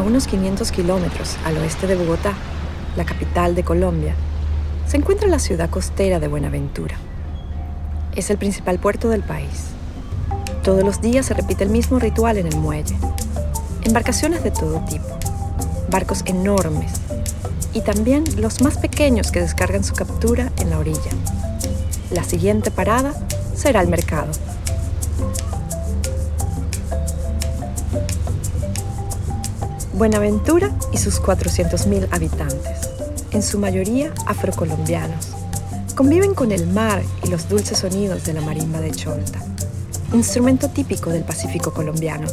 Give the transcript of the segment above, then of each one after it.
A unos 500 kilómetros al oeste de Bogotá, la capital de Colombia, se encuentra la ciudad costera de Buenaventura. Es el principal puerto del país. Todos los días se repite el mismo ritual en el muelle. Embarcaciones de todo tipo, barcos enormes y también los más pequeños que descargan su captura en la orilla. La siguiente parada será el mercado. Buenaventura y sus 400.000 habitantes en su mayoría afrocolombianos. Conviven con el mar y los dulces sonidos de la marimba de Cholta, instrumento típico del Pacífico colombiano.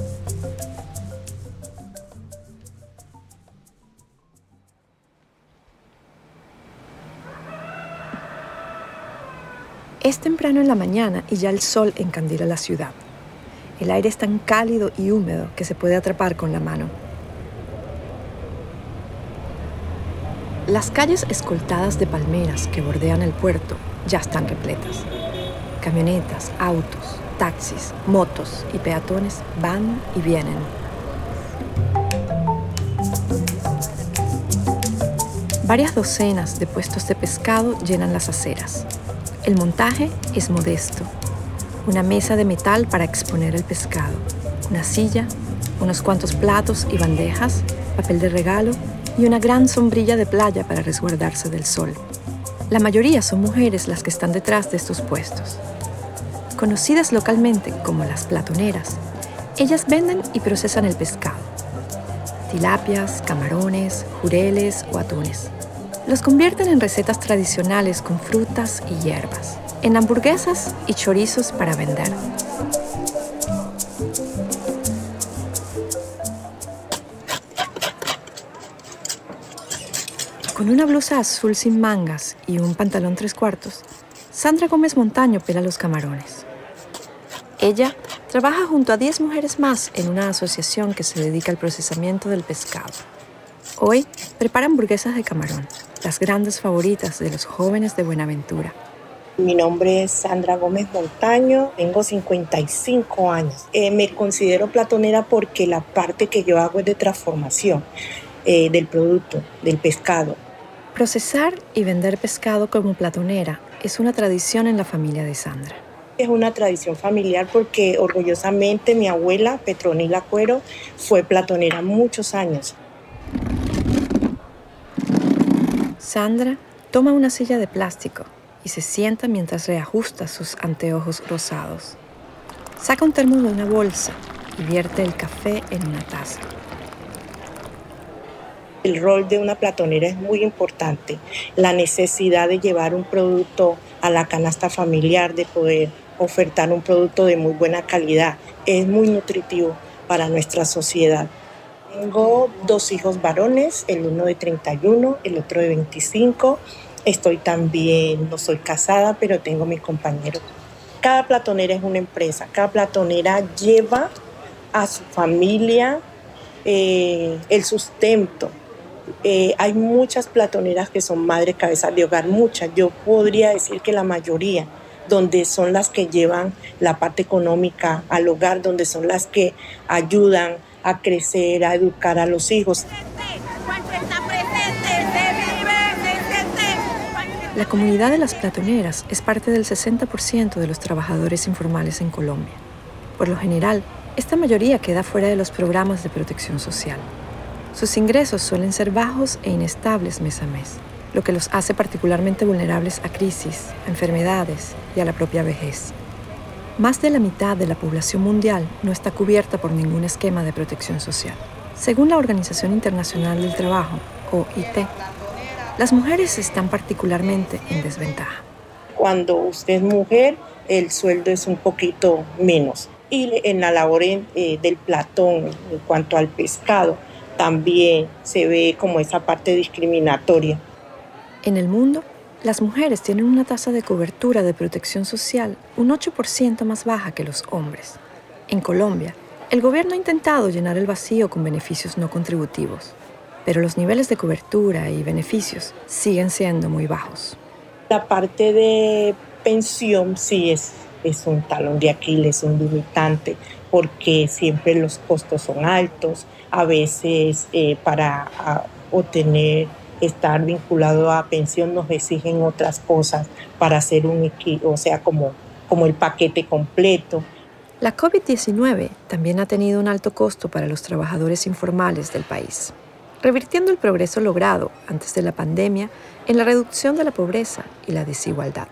Es temprano en la mañana y ya el sol encandila la ciudad. El aire es tan cálido y húmedo que se puede atrapar con la mano. Las calles escoltadas de palmeras que bordean el puerto ya están repletas. Camionetas, autos, taxis, motos y peatones van y vienen. Varias docenas de puestos de pescado llenan las aceras. El montaje es modesto. Una mesa de metal para exponer el pescado, una silla, unos cuantos platos y bandejas, papel de regalo y una gran sombrilla de playa para resguardarse del sol. La mayoría son mujeres las que están detrás de estos puestos. Conocidas localmente como las platoneras, ellas venden y procesan el pescado. Tilapias, camarones, jureles o atunes. Los convierten en recetas tradicionales con frutas y hierbas, en hamburguesas y chorizos para vender. Con una blusa azul sin mangas y un pantalón tres cuartos, Sandra Gómez Montaño pela los camarones. Ella trabaja junto a 10 mujeres más en una asociación que se dedica al procesamiento del pescado. Hoy prepara hamburguesas de camarón, las grandes favoritas de los jóvenes de Buenaventura. Mi nombre es Sandra Gómez Montaño, tengo 55 años. Eh, me considero platonera porque la parte que yo hago es de transformación eh, del producto, del pescado. Procesar y vender pescado como platonera es una tradición en la familia de Sandra. Es una tradición familiar porque orgullosamente mi abuela, Petronila Cuero, fue platonera muchos años. Sandra toma una silla de plástico y se sienta mientras reajusta sus anteojos rosados. Saca un termo de una bolsa y vierte el café en una taza el rol de una platonera es muy importante. La necesidad de llevar un producto a la canasta familiar, de poder ofertar un producto de muy buena calidad, es muy nutritivo para nuestra sociedad. Tengo dos hijos varones, el uno de 31, el otro de 25. Estoy también, no soy casada, pero tengo mi compañero. Cada platonera es una empresa, cada platonera lleva a su familia eh, el sustento eh, hay muchas platoneras que son madre cabeza de hogar, muchas. Yo podría decir que la mayoría, donde son las que llevan la parte económica al hogar, donde son las que ayudan a crecer, a educar a los hijos. La comunidad de las platoneras es parte del 60% de los trabajadores informales en Colombia. Por lo general, esta mayoría queda fuera de los programas de protección social. Sus ingresos suelen ser bajos e inestables mes a mes, lo que los hace particularmente vulnerables a crisis, enfermedades y a la propia vejez. Más de la mitad de la población mundial no está cubierta por ningún esquema de protección social. Según la Organización Internacional del Trabajo, OIT, las mujeres están particularmente en desventaja. Cuando usted es mujer, el sueldo es un poquito menos. Y en la labor eh, del platón, en cuanto al pescado, también se ve como esa parte discriminatoria. En el mundo, las mujeres tienen una tasa de cobertura de protección social un 8% más baja que los hombres. En Colombia, el gobierno ha intentado llenar el vacío con beneficios no contributivos, pero los niveles de cobertura y beneficios siguen siendo muy bajos. La parte de pensión sí es, es un talón de Aquiles, un limitante, porque siempre los costos son altos, a veces eh, para obtener estar vinculado a pensión nos exigen otras cosas para hacer un o sea, como, como el paquete completo. La COVID-19 también ha tenido un alto costo para los trabajadores informales del país, revirtiendo el progreso logrado antes de la pandemia en la reducción de la pobreza y la desigualdad.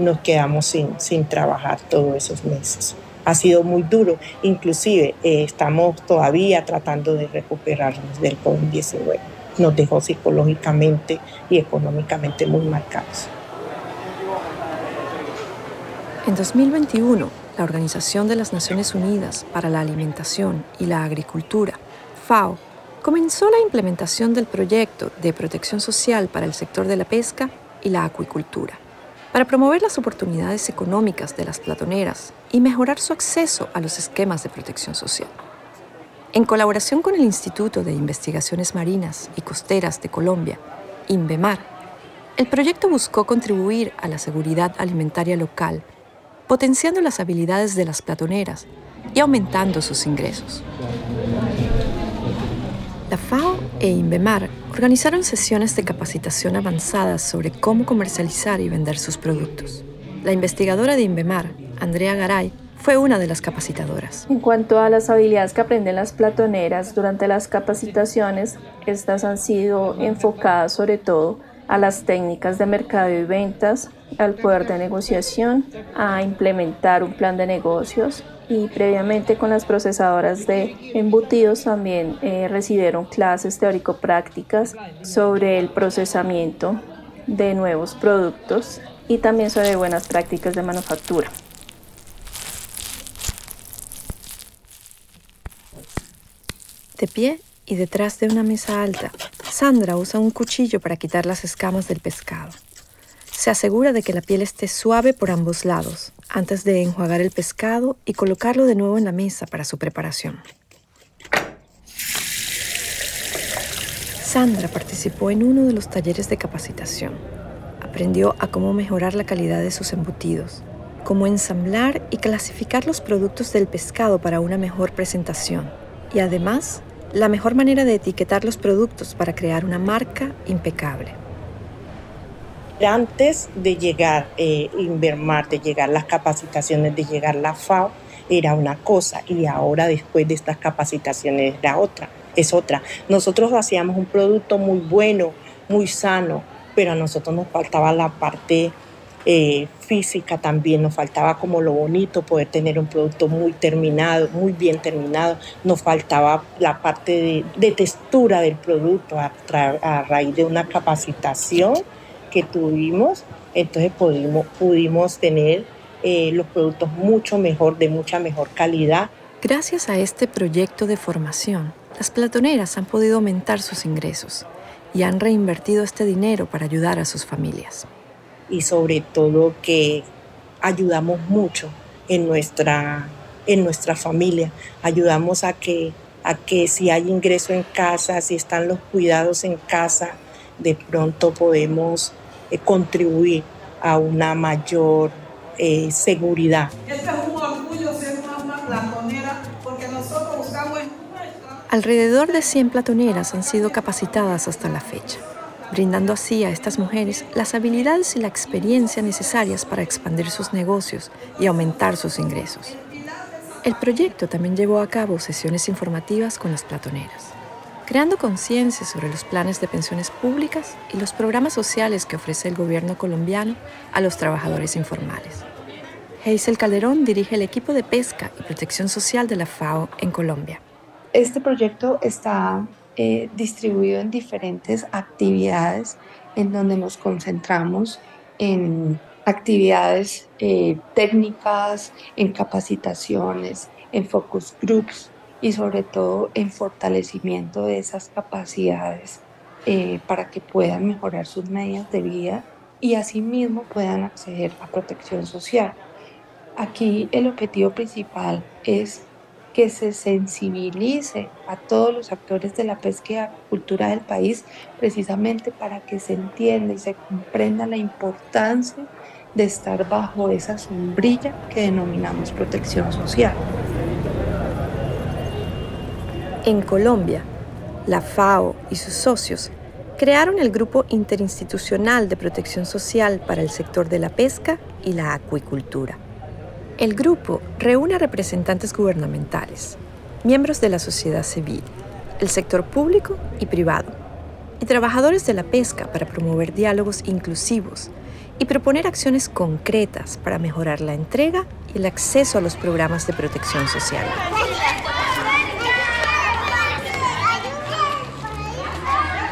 Nos quedamos sin, sin trabajar todos esos meses. Ha sido muy duro, inclusive eh, estamos todavía tratando de recuperarnos del COVID-19 nos dejó psicológicamente y económicamente muy marcados. En 2021, la Organización de las Naciones Unidas para la Alimentación y la Agricultura, FAO, comenzó la implementación del proyecto de protección social para el sector de la pesca y la acuicultura, para promover las oportunidades económicas de las platoneras y mejorar su acceso a los esquemas de protección social. En colaboración con el Instituto de Investigaciones Marinas y Costeras de Colombia, INVEMAR, el proyecto buscó contribuir a la seguridad alimentaria local, potenciando las habilidades de las platoneras y aumentando sus ingresos. La FAO e INVEMAR organizaron sesiones de capacitación avanzadas sobre cómo comercializar y vender sus productos. La investigadora de INVEMAR, Andrea Garay, fue una de las capacitadoras. En cuanto a las habilidades que aprenden las platoneras durante las capacitaciones, estas han sido enfocadas sobre todo a las técnicas de mercado y ventas, al poder de negociación, a implementar un plan de negocios y previamente con las procesadoras de embutidos también eh, recibieron clases teórico-prácticas sobre el procesamiento de nuevos productos y también sobre buenas prácticas de manufactura. De pie y detrás de una mesa alta, Sandra usa un cuchillo para quitar las escamas del pescado. Se asegura de que la piel esté suave por ambos lados antes de enjuagar el pescado y colocarlo de nuevo en la mesa para su preparación. Sandra participó en uno de los talleres de capacitación. Aprendió a cómo mejorar la calidad de sus embutidos, cómo ensamblar y clasificar los productos del pescado para una mejor presentación y además la mejor manera de etiquetar los productos para crear una marca impecable. Antes de llegar eh, Invermar, de llegar las capacitaciones, de llegar la FAO, era una cosa y ahora después de estas capacitaciones era otra, es otra. Nosotros hacíamos un producto muy bueno, muy sano, pero a nosotros nos faltaba la parte eh, física también, nos faltaba como lo bonito, poder tener un producto muy terminado, muy bien terminado, nos faltaba la parte de, textura del producto a, raíz de una capacitación que tuvimos, entonces pudimos, pudimos tener eh, los productos mucho mejor, de mucha mejor calidad. Gracias a este proyecto de formación, las platoneras han podido aumentar sus ingresos y han reinvertido este dinero para ayudar a sus familias y sobre todo que ayudamos mucho en nuestra, en nuestra familia. Ayudamos a que, a que si hay ingreso en casa, si están los cuidados en casa, de pronto podemos eh, contribuir a una mayor eh, seguridad. Este es un orgullo ser una platonera porque nosotros buscamos... Alrededor de 100 platoneras han sido capacitadas hasta la fecha brindando así a estas mujeres las habilidades y la experiencia necesarias para expandir sus negocios y aumentar sus ingresos. El proyecto también llevó a cabo sesiones informativas con las platoneras, creando conciencia sobre los planes de pensiones públicas y los programas sociales que ofrece el gobierno colombiano a los trabajadores informales. Hazel Calderón dirige el equipo de pesca y protección social de la FAO en Colombia. Este proyecto está eh, distribuido en diferentes actividades en donde nos concentramos en actividades eh, técnicas, en capacitaciones, en focus groups y sobre todo en fortalecimiento de esas capacidades eh, para que puedan mejorar sus medios de vida y asimismo puedan acceder a protección social. Aquí el objetivo principal es que se sensibilice a todos los actores de la pesca y acuicultura del país, precisamente para que se entienda y se comprenda la importancia de estar bajo esa sombrilla que denominamos protección social. En Colombia, la FAO y sus socios crearon el Grupo Interinstitucional de Protección Social para el sector de la pesca y la acuicultura. El grupo reúne a representantes gubernamentales, miembros de la sociedad civil, el sector público y privado, y trabajadores de la pesca para promover diálogos inclusivos y proponer acciones concretas para mejorar la entrega y el acceso a los programas de protección social.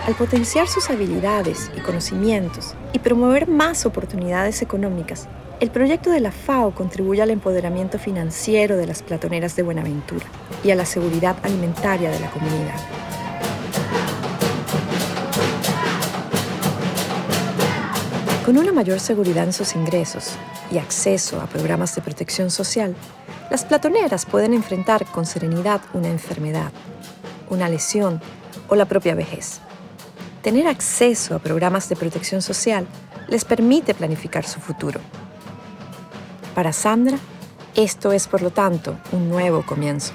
Al potenciar sus habilidades y conocimientos y promover más oportunidades económicas, el proyecto de la FAO contribuye al empoderamiento financiero de las platoneras de Buenaventura y a la seguridad alimentaria de la comunidad. Con una mayor seguridad en sus ingresos y acceso a programas de protección social, las platoneras pueden enfrentar con serenidad una enfermedad, una lesión o la propia vejez. Tener acceso a programas de protección social les permite planificar su futuro. Para Sandra, esto es por lo tanto un nuevo comienzo.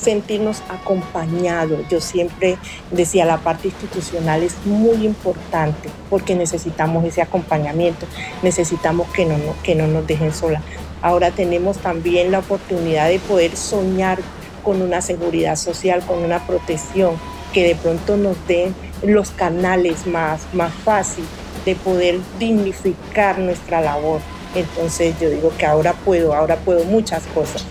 sentirnos acompañados. Yo siempre decía, la parte institucional es muy importante porque necesitamos ese acompañamiento, necesitamos que no, que no nos dejen sola. Ahora tenemos también la oportunidad de poder soñar con una seguridad social, con una protección, que de pronto nos den los canales más, más fácil de poder dignificar nuestra labor. Entonces yo digo que ahora puedo, ahora puedo muchas cosas.